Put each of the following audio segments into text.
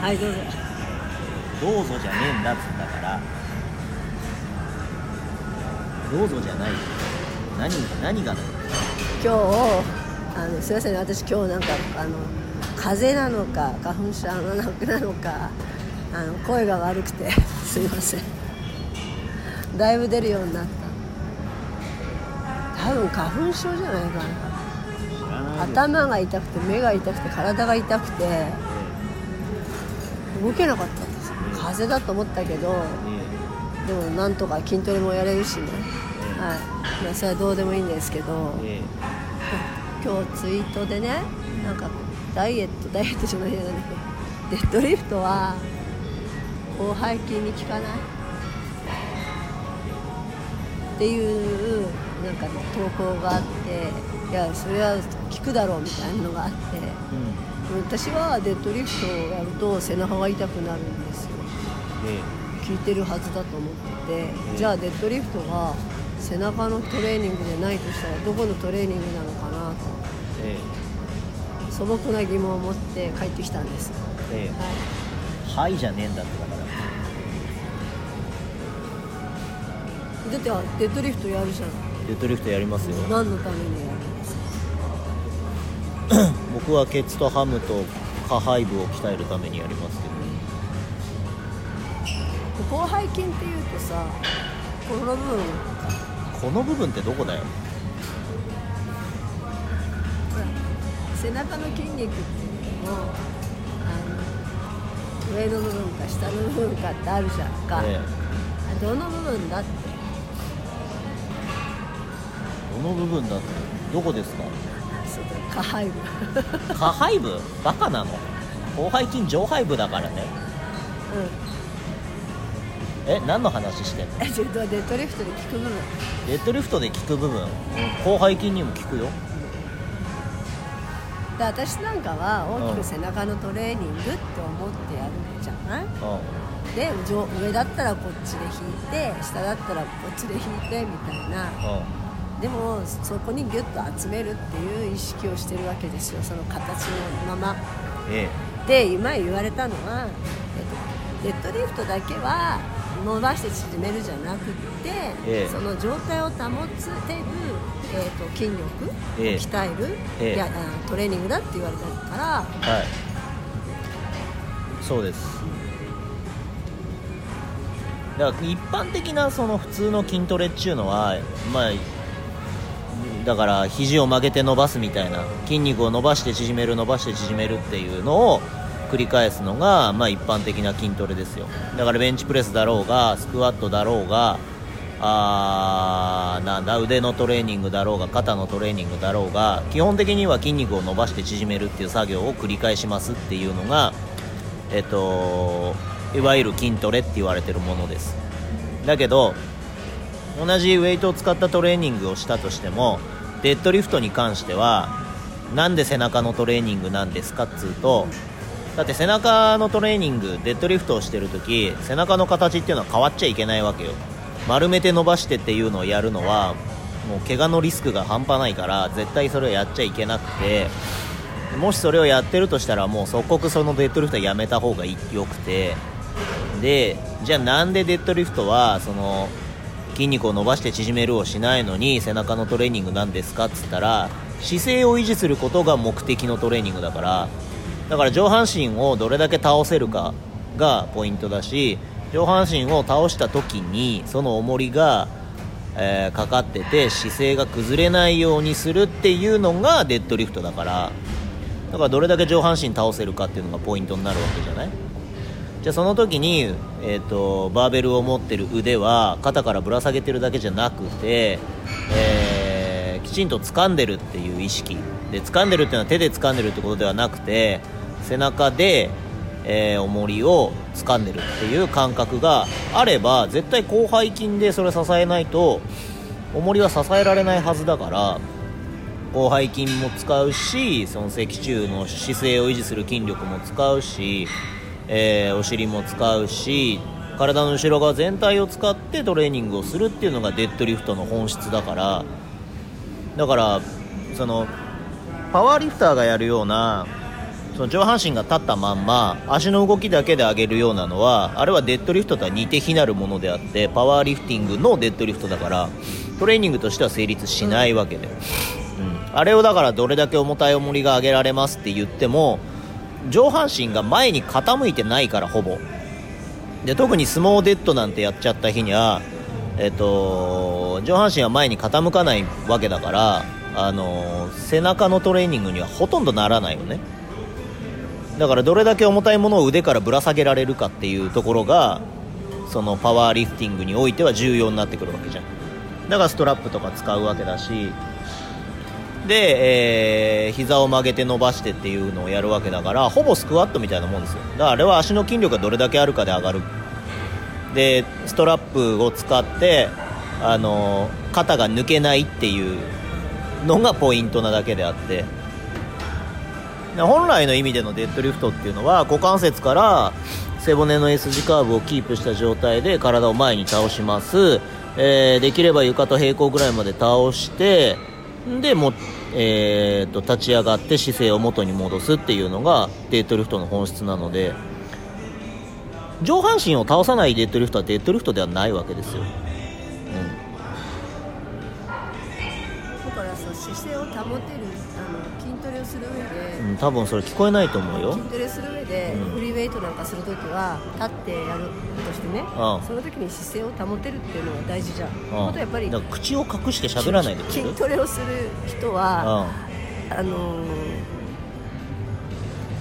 はいどうぞ。どうぞじゃねえんだっつうんだから。どうぞじゃない。よ何何がだよ。今日あのすいませんね。私今日なんかあの風邪なのか花粉症なのかあの声が悪くて すいません。だいぶ出るようになった。多分花粉症じゃないかな。頭が痛くて目が痛くて体が痛くて動けなかった。んです風邪だと思ったけどでもなんとか筋トレもやれるしね。はい。まあそれはどうでもいいんですけど今日ツイートでねなんかダイエットダイエットじゃないやなんだっけデッドリフトは広背筋に効かない。っていうなんか、ね、投稿があっていやそれは効くだろうみたいなのがあって。うん。私はデッドリフトをやると背中が痛くなるんですよ。え効いてるはずだと思ってて。じゃあデッドリフトが背中のトレーニングでないとしたらどこのトレーニングなのかなと。ええ。素朴な疑問を持って帰ってきたんです、ええ。はえはいじゃねえんだってだから。い、だってデッドリフトやるじゃん。デッドリフトやりますよ。何のためにやるんですか？僕はケツとハムと下背部を鍛えるためにやりますけど。広背筋っていうとさこの部分この部分ってどこだよ？背中の筋肉っていうのもあの上の部分か下の部分かってあるじゃんか、どの部分だって。えどの部分だって？どこですか？下背部。下背部？バカなの？広背筋上背部だからね。うん。え何の話してんの？えちょっとデッドリフトで効く部分。デッドリフトで効く部分？広背筋にも効くよ。で私なんかは大きうんく背中のトレーニングって思ってやるじゃない？うん。で上上だったらこっちで引いて下だったらこっちで引いてみたいな。うんでもそこにギュッと集めるっていう意識をしてるわけですよ。その形のまま。えで今言われたのは、えっと、デッドリフトだけは伸ばして縮めるじゃなくって、ええ。その状態を保つてる、えっと、筋力をええ。鍛える、ええ。いやあトレーニングだって言われたから。えはい。そうです。だから一般的なその普通の筋トレっていうのはまあだから肘を曲げて伸ばすみたいな筋肉を伸ばして縮める伸ばして縮めるっていうのを繰り返すのが、まあ、一般的な筋トレですよ。だからベンチプレスだろうがスクワットだろうがあーなんだ腕のトレーニングだろうが肩のトレーニングだろうが基本的には筋肉を伸ばして縮めるっていう作業を繰り返しますっていうのがえっといわゆる筋トレって言われてるものです。だけど同じウェイトを使ったトレーニングをしたとしてもデッドリフトに関してはなんで背中のトレーニングなんですかっつうとだって背中のトレーニングデッドリフトをしてるとき背中の形っていうのは変わっちゃいけないわけよ。丸めて伸ばしてっていうのをやるのはもう怪我のリスクが半端ないから絶対それをやっちゃいけなくてもしそれをやってるとしたらもう即刻そのデッドリフトはやめた方がよくて。でじゃあなんでデッドリフトはその筋肉を伸ばして縮めるをしないのに背中のトレーニングなんですか？っつったら姿勢を維持することが目的のトレーニングだから。だから上半身をどれだけ倒せるかがポイントだし上半身を倒した時にその重りが、えーかかってて姿勢が崩れないようにするっていうのがデッドリフトだから。だからどれだけ上半身倒せるかっていうのがポイントになるわけじゃない？じゃあその時に、えー、とバーベルを持ってる腕は肩からぶら下げてるだけじゃなくて、えーきちんと掴んでるっていう意識。で掴んでるっていうのは手で掴んでるってことではなくて背中で、えー重りを掴んでるっていう感覚があれば絶対広背筋でそれ支えないと重りは支えられないはずだから広背筋も使うしその脊柱の姿勢を維持する筋力も使うし、えーお尻も使うし体の後ろ側全体を使ってトレーニングをするっていうのがデッドリフトの本質だからだからそのパワーリフターがやるようなその上半身が立ったまんま足の動きだけで上げるようなのはあれはデッドリフトとは似て非なるものであってパワーリフティングのデッドリフトだからトレーニングとしては成立しないわけで、うん、あれをだからどれだけ重たい重りが上げられますって言っても上半身が前に傾いてないからほぼ。で特に相撲デッドなんてやっちゃった日には、えっと、上半身は前に傾かないわけだからあの背中のトレーニングにはほとんどならないよね。だからどれだけ重たいものを腕からぶら下げられるかっていうところがそのパワーリフティングにおいては重要になってくるわけじゃん。だからストラップとか使うわけだしで、えー、膝を曲げて伸ばしてっていうのをやるわけだからほぼスクワットみたいなもんですよ。だからあれは足の筋力がどれだけあるかで上がる。でストラップを使ってあの肩が抜けないっていうのがポイントなだけであって。本来の意味でのデッドリフトっていうのは股関節から背骨の S 字カーブをキープした状態で体を前に倒します、えー、できれば床と平行ぐらいまで倒してでも、えーと、立ち上がって姿勢を元に戻すっていうのがデッドリフトの本質なので上半身を倒さないデッドリフトはデッドリフトではないわけですよ、る上で、うん、多分それ聞こえないと思うよ。筋トレする上で、うん、フリーウェイトなんかするときは立ってやるとしてね、うん、その時に姿勢を保てるっていうのが大事じゃん、うん、やっぱり口を隠して喋らないで筋トレをする人は、あのー、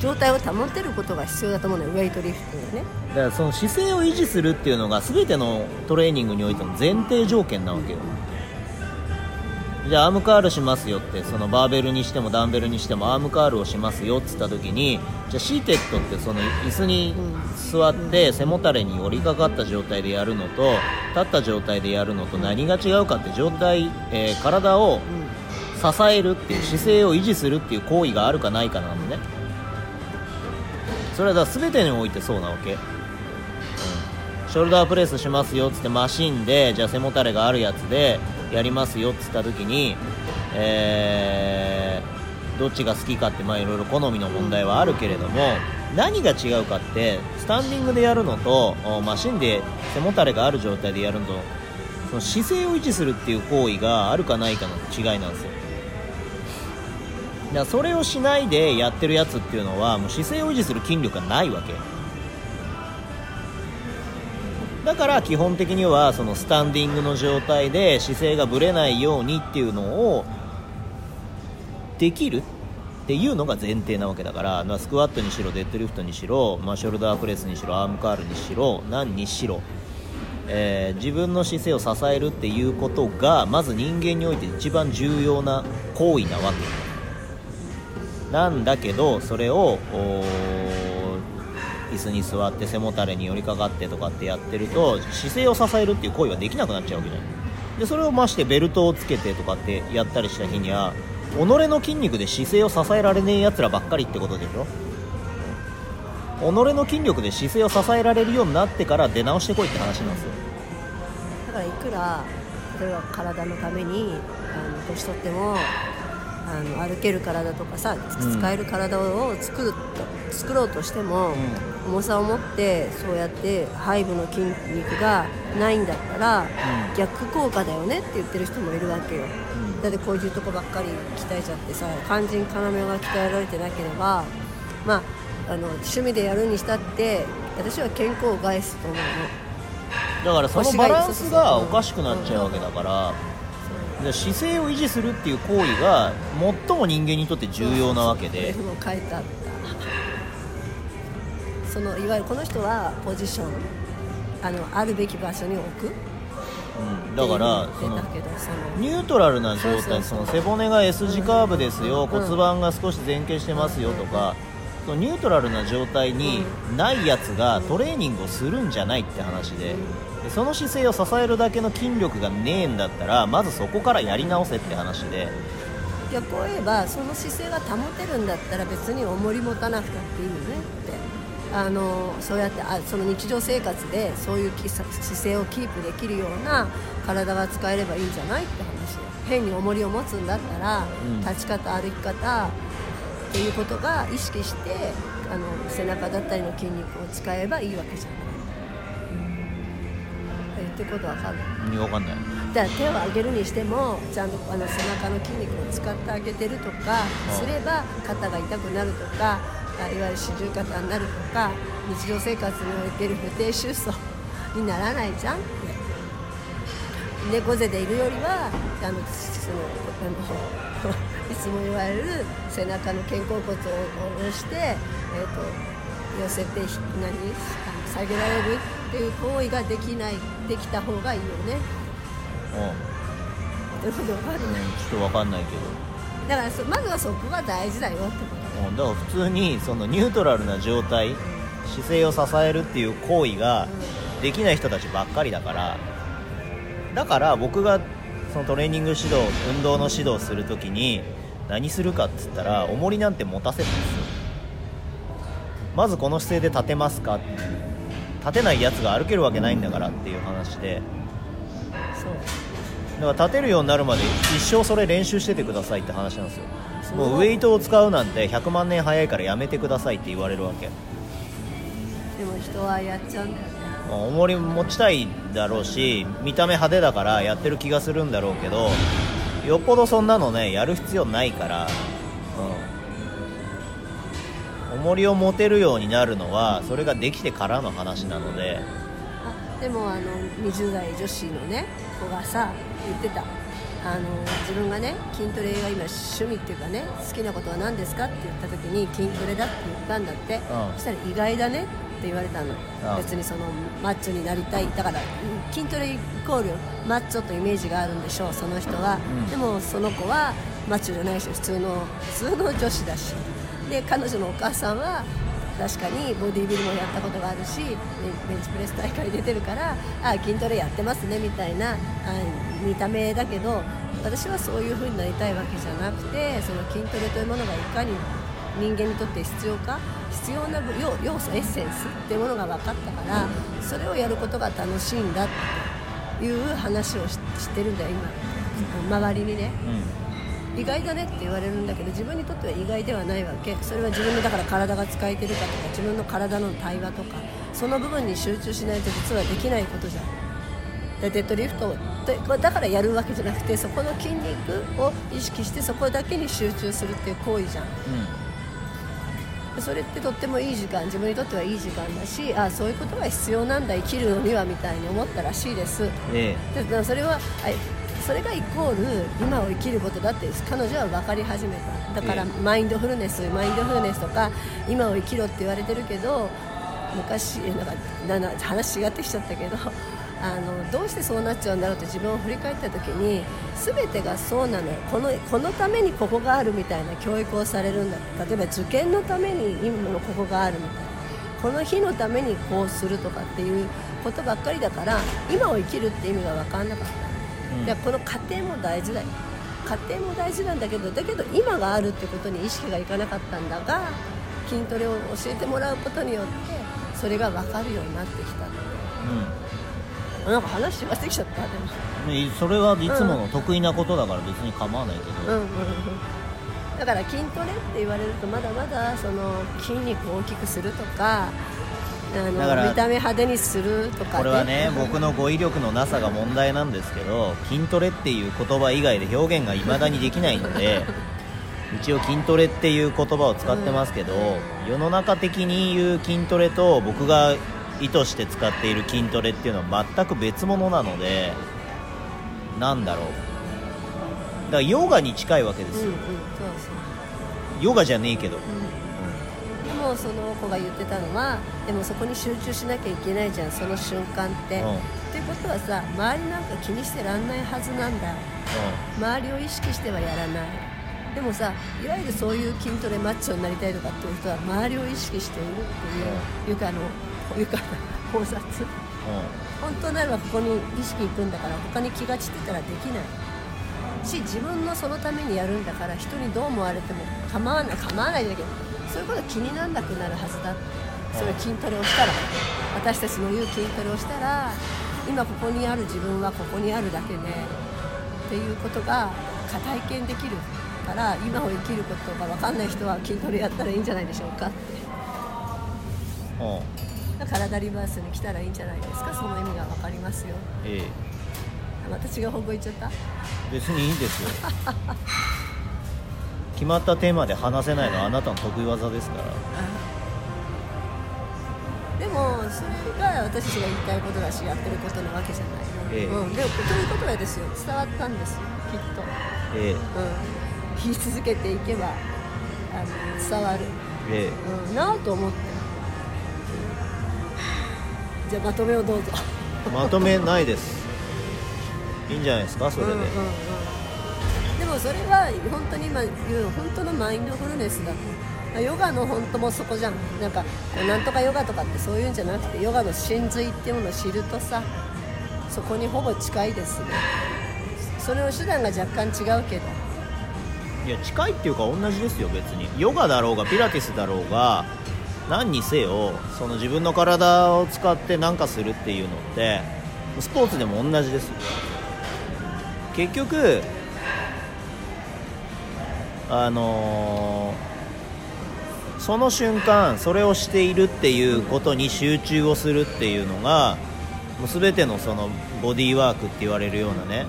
上体を保てることが必要だと思うのよ。ウェイトリフトでね。だからその姿勢を維持するっていうのが全てのトレーニングにおいての前提条件なわけよ、じゃあアームカールしますよってそのバーベルにしてもダンベルにしてもアームカールをしますよって言った時にじゃあシーテッドってその椅子に座って背もたれに寄りかかった状態でやるのと立った状態でやるのと何が違うかって状態、えー、体を支えるっていう姿勢を維持するっていう行為があるかないかなのね。それはだ全てにおいてそうなわけ、うん、ショルダープレスしますよっつってマシンでじゃあ背もたれがあるやつでやりますよっつった時に、えー、どっちが好きかってまあいろいろ好みの問題はあるけれども何が違うかってスタンディングでやるのとマシンで背もたれがある状態でやるのとその姿勢を維持するっていう行為があるかないかの違いなんですよ。だからそれをしないでやってるやつっていうのはもう姿勢を維持する筋力がないわけ。だから基本的にはそのスタンディングの状態で姿勢がぶれないようにっていうのをできる？っていうのが前提なわけだから、まあ、スクワットにしろデッドリフトにしろ、まあ、ショルダープレスにしろアームカールにしろ何にしろ、えー、自分の姿勢を支えるっていうことがまず人間において一番重要な行為なわけ。なんだけどそれを椅子に座って背もたれに寄りかかってとかってやってると姿勢を支えるっていう行為はできなくなっちゃうわけじゃん。でそれをましてベルトをつけてとかってやったりした日には己の筋肉で姿勢を支えられねえやつらばっかりってことでしょ己の筋力で姿勢を支えられるようになってから出直してこいって話なんですよ。だからいくら例えば体のためにあの年取ってもあの歩ける体とかさ使える体を作る、うん、作ろうとしても、うん、重さを持ってそうやって背部の筋肉がないんだったら、うん、逆効果だよねって言ってる人もいるわけよ、だってこういうとこばっかり鍛えちゃってさ肝心要が鍛えられてなければまああの趣味でやるにしたって私は健康を害すと思うの。だからそのバランスがおかしくなっちゃうわけだから、で姿勢を維持するっていう行為が最も人間にとって重要なわけで。も書いてあった。そのいわゆるこの人はポジションあのあるべき場所に置く、うん、だからそのニュートラルな状態その背骨が S 字カーブですよ、骨盤が少し前傾してますよとか、ニュートラルな状態にないやつがトレーニングをするんじゃないって話で、でその姿勢を支えるだけの筋力がねえんだったらまずそこからやり直せって話で。逆を言えばその姿勢が保てるんだったら別に重り持たなくたっていいよねって。あのそうやってあその日常生活でそういう姿勢をキープできるような体が使えればいいんじゃないって話。変に重りを持つんだったら、うん、立ち方歩き方っていうことが意識してあの背中だったりの筋肉を使えばいいわけじゃない。言ってることわかんない。分かんない。だから手を上げるにしてもちゃんとあの背中の筋肉を使ってあげてるとかすれば肩が痛くなるとかあいわゆる四十肩になるとか日常生活における不定収束にならないじゃんって。猫背でいるよりはあのそのいつも言われる背中の肩甲骨を下ろして、えーと、寄せて何下げられるっていう行為ができないできた方がいいよね。うん。ちょっとわかんないけど。だからまずはそこが大事だよってことうん、だから普通にそのニュートラルな状態姿勢を支えるっていう行為ができない人たちばっかりだからだから僕がそのトレーニング指導運動の指導するときに何するかっつったら重りなんて持たせるんですよ。まずこの姿勢で立てますか立てないやつが歩けるわけないんだからっていう話で。そう。だから立てるようになるまで一生それ練習しててくださいって話なんですよ。もうウェイトを使うなんて100万年早いからやめてくださいって言われるわけ。でも人はやっちゃうんだよね。重り持ちたいだろうし見た目派手だからやってる気がするんだろうけどよっぽどそんなのねやる必要ないから、うん、重りを持てるようになるのはそれができてからの話なので。あでもあの20代女子のね子がさ言ってた。あの自分がね筋トレが今趣味っていうかね好きなことは何ですかって言った時に筋トレだって言ったんだって、うん、そしたら意外だね。って言われたの。別にそのマッチョになりたい。だから筋トレイコールマッチョとイメージがあるんでしょうその人は、うん、でもその子はマッチョじゃないし普通の普通の女子だし。で彼女のお母さんは確かにボディービルもやったことがあるしベンチプレス大会出てるからあ筋トレやってますねみたいなあ見た目だけど私はそういう風になりたいわけじゃなくてその筋トレというものがいかに人間にとって必要か必要な要素エッセンスっていうものが分かったからそれをやることが楽しいんだっていう話をしてるんだよ今。周りにね、うん、意外だねって言われるんだけど自分にとっては意外ではないわけ。それは自分のだから体が使えてるかとか自分の体の対話とかその部分に集中しないと実はできないことじゃん。デッドリフトだからやるわけじゃなくてそこの筋肉を意識してそこだけに集中するっていう行為じゃん、うんそれってとってもいい時間自分にとってはいい時間だしあそういうことが必要なんだ生きるのにはみたいに思ったらしいです、ええ、でそれはそれがイコール今を生きることだって彼女は分かり始めた。だからマインドフルネス、マインドフルネスとか今を生きろって言われてるけど昔なんか話違ってきちゃったけどあのどうしてそうなっちゃうんだろうって自分を振り返った時に全てがそうなの。よこのこのためにここがあるみたいな教育をされるんだ。例えば受験のために今のここがあるみたいなこの日のためにこうするとかっていうことばっかりだから今を生きるって意味が分かんなかった、うん、でこの過程も大事だよ過程も大事なんだけどだけど今があるってことに意識がいかなかったんだが筋トレを教えてもらうことによってそれが分かるようになってきた。の、うん。なんか話しまってきちゃった？でも。それはいつもの得意なことだから別に構わないけど、うん。うんうん、だから筋トレって言われるとまだまだその筋肉を大きくするとかあのだから見た目派手にするとか、ね、これはね 僕の語彙力のなさが問題なんですけど筋トレっていう言葉以外で表現がいまだにできないので 一応筋トレっていう言葉を使ってますけど、うん、世の中的に言う筋トレと僕が意図して使っている筋トレっていうのは全く別物なのでなんだろう。だからヨガに近いわけですよ、うんうん、そうヨガじゃねえけど、うん、でもその子が言ってたのはでもそこに集中しなきゃいけないじゃんその瞬間って、うん、ってことはさ周りなんか気にしてらんないはずなんだ、うん、周りを意識してはやらない。でもさいわゆるそういう筋トレマッチョになりたいとかっていう人は周りを意識しているっていう、いうかあのこういうか考察、本当ならばここに意識いくんだから他に気が散ってたらできない。し自分のそのためにやるんだから人にどう思われても構わない構わないだけどそういうこと気にならなくなるはずだ。それ筋トレをしたら私たちの言う筋トレをしたら今ここにある自分はここにあるだけでっていうことが体験できるから今を生きることが分かんない人は筋トレやったらいいんじゃないでしょうか。って体リバースに来たらいいんじゃないですか？その意味が分かりますよ。ええ。私が方向行っちゃった？別にいいんですよ。決まったテーマで話せないのはあなたの得意技ですから。でもそれが私たちが言いたいことだしやってることなわけじゃないの、ええ。うん、でもということはですよ。伝わったんですよ。きっと、ええ。うん、言い続けていけばあの伝わる、え。うん、なあと思ってじゃあまとめをどうぞ。えまとめないです。いいんじゃないですかそれで、うんうんうん、でもそれは本当に今言う本当のマインドフルネスだと。ヨガの本当もそこじゃん。なんかなんとかヨガとかってそういうんじゃなくてヨガの真髄っていうものを知るとさそこにほぼ近いですね。それの手段が若干違うけど。いや近いっていうか同じですよ別に。ヨガだろうがピラティスだろうが何にせよその自分の体を使って何かするっていうのってスポーツでも同じです。結局あのーその瞬間それをしているっていうことに集中をするっていうのがもう全てのそのボディーワークって言われるようなね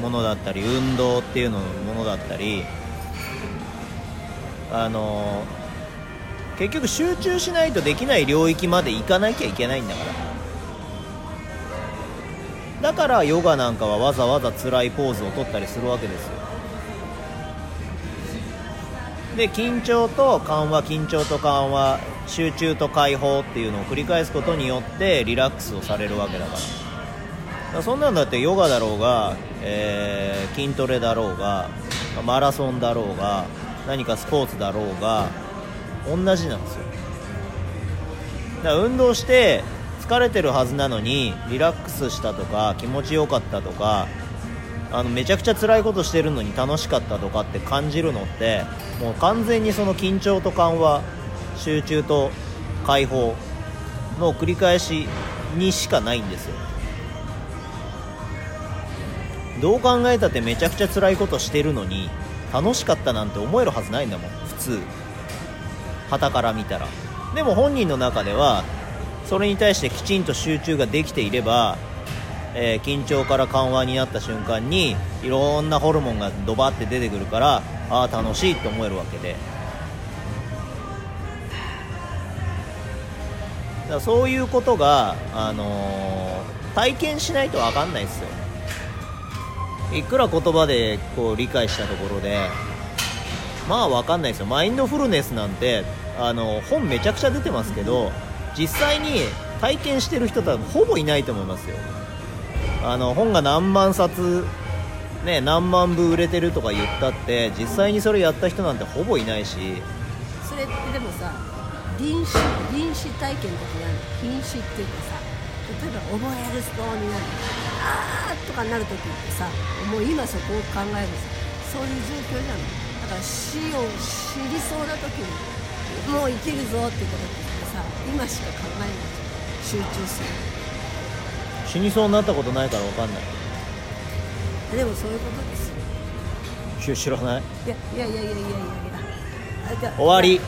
ものだったり運動っていうののものだったりあの結局集中しないとできない領域まで行かなきゃいけないんだから。だからヨガなんかはわざわざ辛いポーズを取ったりするわけですよ。で緊張と緩和緊張と緩和集中と解放っていうのを繰り返すことによってリラックスをされるわけだから。そんなんだってヨガだろうが、えー筋トレだろうがマラソンだろうが何かスポーツだろうが同じなんですよ。だから運動して疲れてるはずなのにリラックスしたとか気持ちよかったとかあのめちゃくちゃ辛いことしてるのに楽しかったとかって感じるのってもう完全にその緊張と緩和集中と解放の繰り返しにしかないんですよ。どう考えたってめちゃくちゃ辛いことしてるのに楽しかったなんて思えるはずないんだもん普通。旗から見たら。でも本人の中ではそれに対してきちんと集中ができていれば、えー緊張から緩和になった瞬間にいろんなホルモンがドバって出てくるからああ楽しいって思えるわけで。だそういうことが、あのー体験しないと分かんないですよ。いくら言葉でこう理解したところでまあ分かんないですよ。マインドフルネスなんてあの本めちゃくちゃ出てますけど実際に体験してる人多分ほぼいないと思いますよ。あの本が何万冊ね何万部売れてるとか言ったって実際にそれやった人なんてほぼいないし。それってでもさ臨死臨死体験の時にある瀕死っていうかさ例えば覚えるそうになるあーとかなる時ってさもう今そこを考えるさそういう状況じゃない。だから死を知りそうな時にもう生きるぞってことってさ今しか考えない。集中する。死にそうになったことないから分かんない。でもそういうことですよ。知知らない？いやいやいやいやいやいや終わり